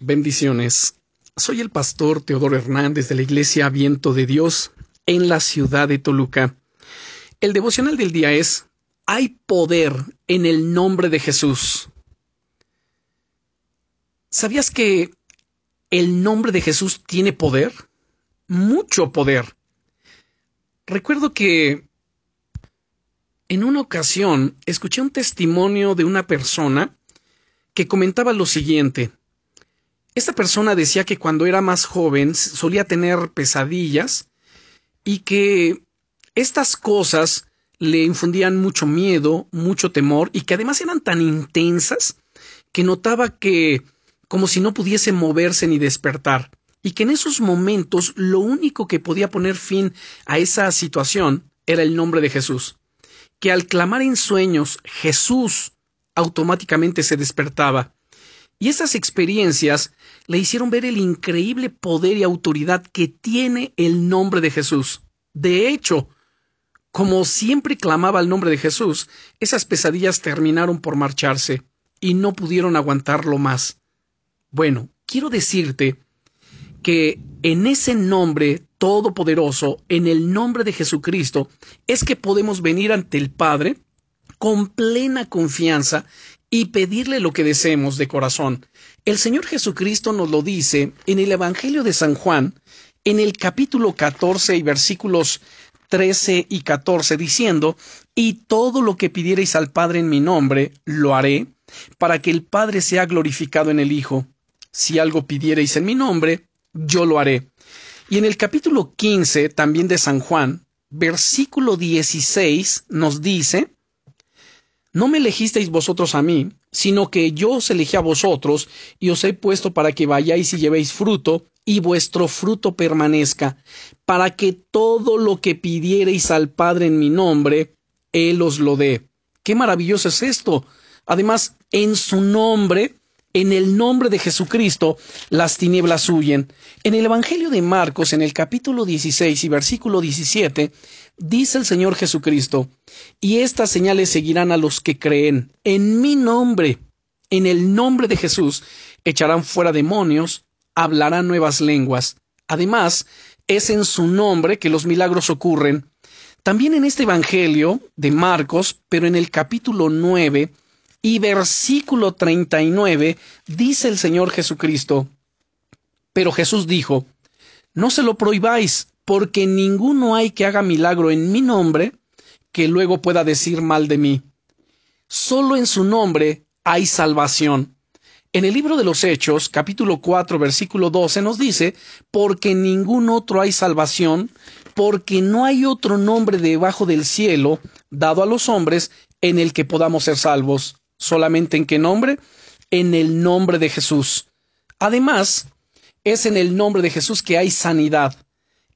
Bendiciones. Soy el pastor Teodoro Hernández de la Iglesia Viento de Dios en la ciudad de Toluca. El devocional del día es Hay poder en el nombre de Jesús. ¿Sabías que el nombre de Jesús tiene poder? Mucho poder. Recuerdo que en una ocasión escuché un testimonio de una persona que comentaba lo siguiente. Esta persona decía que cuando era más joven solía tener pesadillas y que estas cosas le infundían mucho miedo, mucho temor y que además eran tan intensas que notaba que como si no pudiese moverse ni despertar y que en esos momentos lo único que podía poner fin a esa situación era el nombre de Jesús, que al clamar en sueños Jesús automáticamente se despertaba y esas experiencias le hicieron ver el increíble poder y autoridad que tiene el nombre de Jesús. De hecho, como siempre clamaba el nombre de Jesús, esas pesadillas terminaron por marcharse y no pudieron aguantarlo más. Bueno, quiero decirte que en ese nombre todopoderoso, en el nombre de Jesucristo, es que podemos venir ante el Padre con plena confianza y pedirle lo que deseemos de corazón. El Señor Jesucristo nos lo dice en el Evangelio de San Juan, en el capítulo 14 y versículos 13 y 14, diciendo, Y todo lo que pidiereis al Padre en mi nombre, lo haré, para que el Padre sea glorificado en el Hijo. Si algo pidiereis en mi nombre, yo lo haré. Y en el capítulo 15, también de San Juan, versículo 16, nos dice, no me elegisteis vosotros a mí, sino que yo os elegí a vosotros, y os he puesto para que vayáis y llevéis fruto, y vuestro fruto permanezca, para que todo lo que pidiereis al Padre en mi nombre, Él os lo dé. Qué maravilloso es esto. Además, en su nombre en el nombre de Jesucristo las tinieblas huyen. En el Evangelio de Marcos, en el capítulo 16 y versículo 17, dice el Señor Jesucristo, y estas señales seguirán a los que creen. En mi nombre, en el nombre de Jesús, echarán fuera demonios, hablarán nuevas lenguas. Además, es en su nombre que los milagros ocurren. También en este Evangelio de Marcos, pero en el capítulo 9, y versículo 39 dice el Señor Jesucristo, pero Jesús dijo, no se lo prohibáis, porque ninguno hay que haga milagro en mi nombre que luego pueda decir mal de mí. Solo en su nombre hay salvación. En el libro de los Hechos, capítulo 4, versículo 12, nos dice, porque en ningún otro hay salvación, porque no hay otro nombre debajo del cielo dado a los hombres en el que podamos ser salvos. ¿Solamente en qué nombre? En el nombre de Jesús. Además, es en el nombre de Jesús que hay sanidad.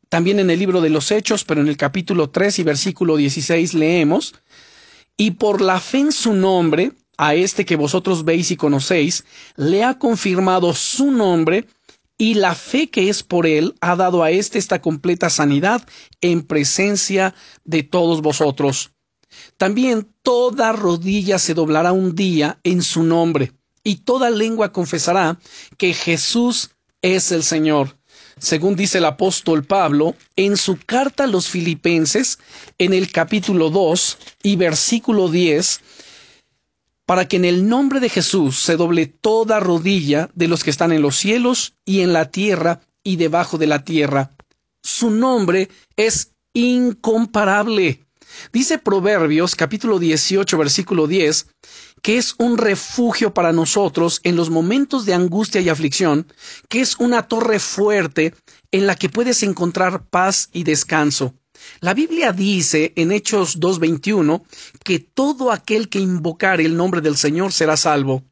También en el libro de los Hechos, pero en el capítulo 3 y versículo 16 leemos, y por la fe en su nombre, a este que vosotros veis y conocéis, le ha confirmado su nombre, y la fe que es por él ha dado a éste esta completa sanidad en presencia de todos vosotros. También toda rodilla se doblará un día en su nombre, y toda lengua confesará que Jesús es el Señor. Según dice el apóstol Pablo en su carta a los filipenses, en el capítulo 2 y versículo 10, para que en el nombre de Jesús se doble toda rodilla de los que están en los cielos y en la tierra y debajo de la tierra. Su nombre es incomparable. Dice Proverbios capítulo 18 versículo 10 que es un refugio para nosotros en los momentos de angustia y aflicción, que es una torre fuerte en la que puedes encontrar paz y descanso. La Biblia dice en Hechos 2.21 que todo aquel que invocare el nombre del Señor será salvo.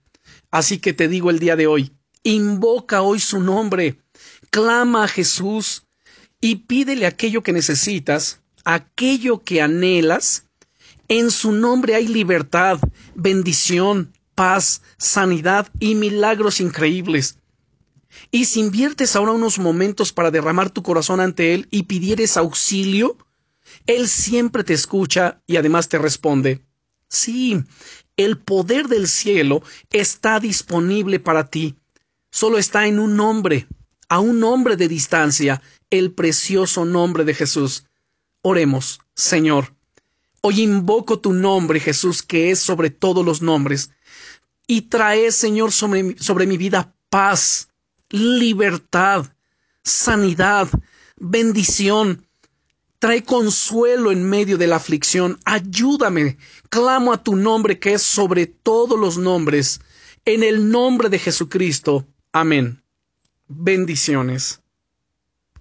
Así que te digo el día de hoy, invoca hoy su nombre, clama a Jesús y pídele aquello que necesitas aquello que anhelas, en su nombre hay libertad, bendición, paz, sanidad y milagros increíbles. Y si inviertes ahora unos momentos para derramar tu corazón ante Él y pidieres auxilio, Él siempre te escucha y además te responde. Sí, el poder del cielo está disponible para ti. solo está en un nombre, a un nombre de distancia, el precioso nombre de Jesús. Oremos, Señor. Hoy invoco tu nombre, Jesús, que es sobre todos los nombres, y trae, Señor, sobre, mi vida paz, libertad, sanidad, bendición. Trae consuelo en medio de la aflicción. Ayúdame. Clamo a tu nombre que es sobre todos los nombres. En el nombre de Jesucristo. Amén. Bendiciones.